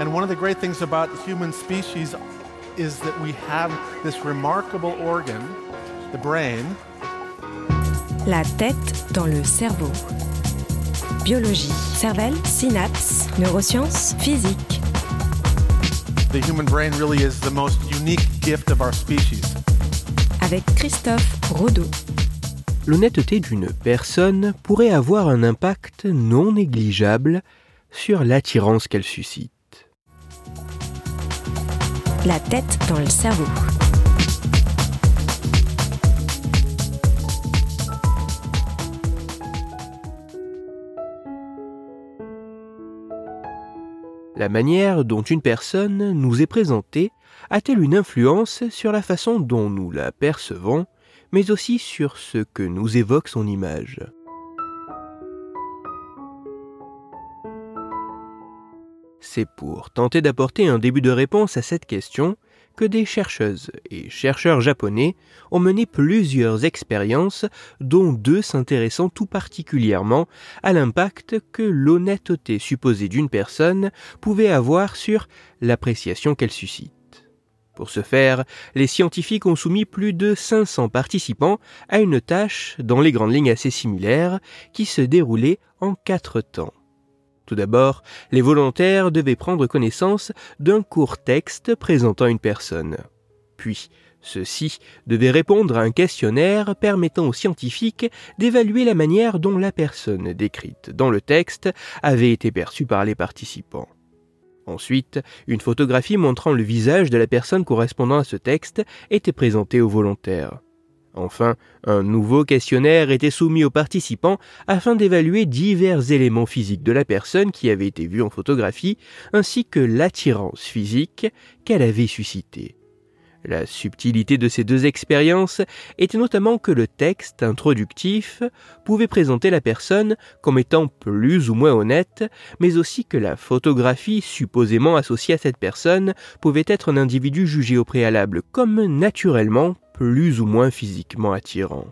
And one of the great things about the human species is that we have this remarkable organ, the brain. La tête dans le cerveau. Biologie, cervelle, synapses, neurosciences, physique. The human brain really is the most unique gift of our species. Avec Christophe Rodeau. L'honnêteté d'une personne pourrait avoir un impact non négligeable sur l'attirance qu'elle suscite. La tête dans le cerveau. La manière dont une personne nous est présentée a-t-elle une influence sur la façon dont nous la percevons, mais aussi sur ce que nous évoque son image? C'est pour tenter d'apporter un début de réponse à cette question que des chercheuses et chercheurs japonais ont mené plusieurs expériences, dont deux s'intéressant tout particulièrement à l'impact que l'honnêteté supposée d'une personne pouvait avoir sur l'appréciation qu'elle suscite. Pour ce faire, les scientifiques ont soumis plus de 500 participants à une tâche dans les grandes lignes assez similaires qui se déroulait en quatre temps. Tout d'abord, les volontaires devaient prendre connaissance d'un court texte présentant une personne. Puis, ceux-ci devaient répondre à un questionnaire permettant aux scientifiques d'évaluer la manière dont la personne décrite dans le texte avait été perçue par les participants. Ensuite, une photographie montrant le visage de la personne correspondant à ce texte était présentée aux volontaires. Enfin, un nouveau questionnaire était soumis aux participants afin d'évaluer divers éléments physiques de la personne qui avait été vue en photographie, ainsi que l'attirance physique qu'elle avait suscitée. La subtilité de ces deux expériences était notamment que le texte introductif pouvait présenter la personne comme étant plus ou moins honnête, mais aussi que la photographie supposément associée à cette personne pouvait être un individu jugé au préalable comme naturellement plus ou moins physiquement attirant.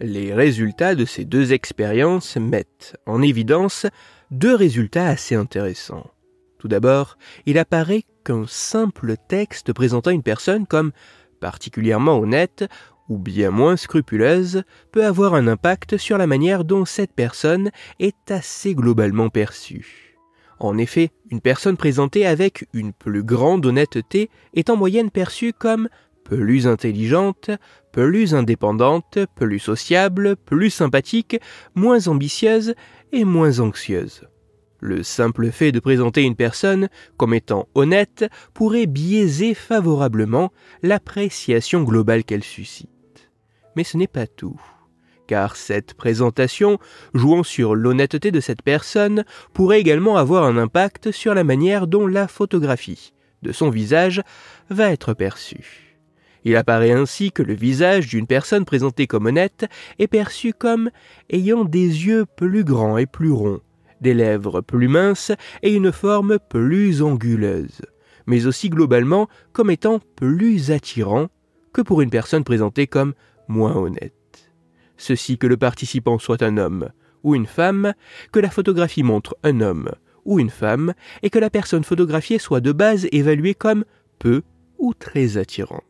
Les résultats de ces deux expériences mettent en évidence deux résultats assez intéressants. Tout d'abord, il apparaît qu'un simple texte présentant une personne comme particulièrement honnête ou bien moins scrupuleuse peut avoir un impact sur la manière dont cette personne est assez globalement perçue. En effet, une personne présentée avec une plus grande honnêteté est en moyenne perçue comme plus intelligente, plus indépendante, plus sociable, plus sympathique, moins ambitieuse et moins anxieuse. Le simple fait de présenter une personne comme étant honnête pourrait biaiser favorablement l'appréciation globale qu'elle suscite. Mais ce n'est pas tout, car cette présentation, jouant sur l'honnêteté de cette personne, pourrait également avoir un impact sur la manière dont la photographie de son visage va être perçue. Il apparaît ainsi que le visage d'une personne présentée comme honnête est perçu comme ayant des yeux plus grands et plus ronds, des lèvres plus minces et une forme plus anguleuse, mais aussi globalement comme étant plus attirant que pour une personne présentée comme moins honnête. Ceci que le participant soit un homme ou une femme, que la photographie montre un homme ou une femme, et que la personne photographiée soit de base évaluée comme peu ou très attirante.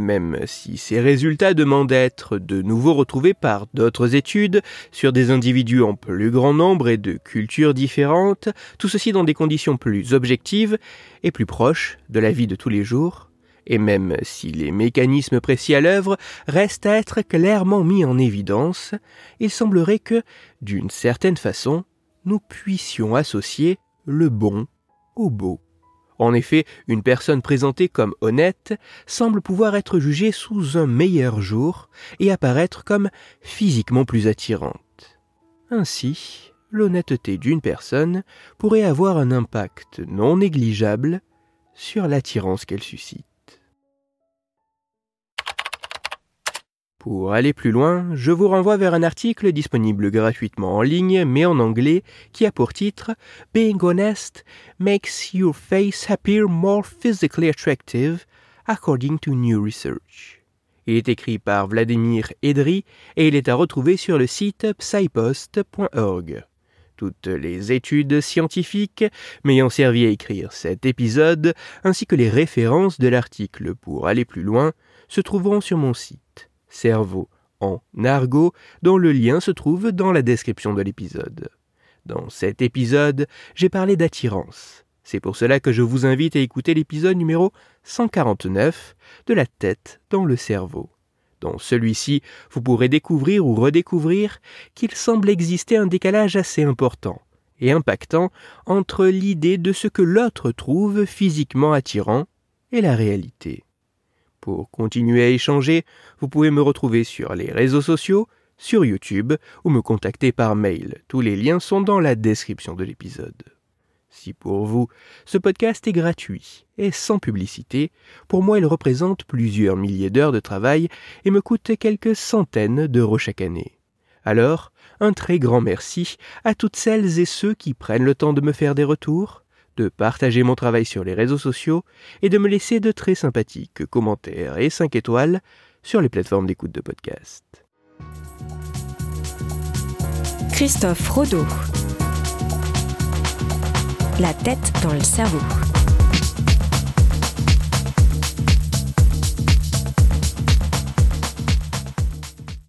Même si ces résultats demandent à être de nouveau retrouvés par d'autres études sur des individus en plus grand nombre et de cultures différentes, tout ceci dans des conditions plus objectives et plus proches de la vie de tous les jours, et même si les mécanismes précis à l'œuvre restent à être clairement mis en évidence, il semblerait que, d'une certaine façon, nous puissions associer le bon au beau. En effet, une personne présentée comme honnête semble pouvoir être jugée sous un meilleur jour et apparaître comme physiquement plus attirante. Ainsi, l'honnêteté d'une personne pourrait avoir un impact non négligeable sur l'attirance qu'elle suscite. Pour aller plus loin, je vous renvoie vers un article disponible gratuitement en ligne, mais en anglais, qui a pour titre Being honest makes your face appear more physically attractive, according to new research. Il est écrit par Vladimir Edry et il est à retrouver sur le site psypost.org. Toutes les études scientifiques m'ayant servi à écrire cet épisode, ainsi que les références de l'article pour aller plus loin, se trouveront sur mon site cerveau en argot, dont le lien se trouve dans la description de l'épisode. Dans cet épisode, j'ai parlé d'attirance. C'est pour cela que je vous invite à écouter l'épisode numéro 149 de la tête dans le cerveau. Dans celui-ci, vous pourrez découvrir ou redécouvrir qu'il semble exister un décalage assez important et impactant entre l'idée de ce que l'autre trouve physiquement attirant et la réalité. Pour continuer à échanger, vous pouvez me retrouver sur les réseaux sociaux, sur YouTube ou me contacter par mail. Tous les liens sont dans la description de l'épisode. Si pour vous, ce podcast est gratuit et sans publicité, pour moi il représente plusieurs milliers d'heures de travail et me coûte quelques centaines d'euros chaque année. Alors, un très grand merci à toutes celles et ceux qui prennent le temps de me faire des retours, de partager mon travail sur les réseaux sociaux et de me laisser de très sympathiques commentaires et 5 étoiles sur les plateformes d'écoute de podcast. Christophe Rodeau. La tête dans le cerveau.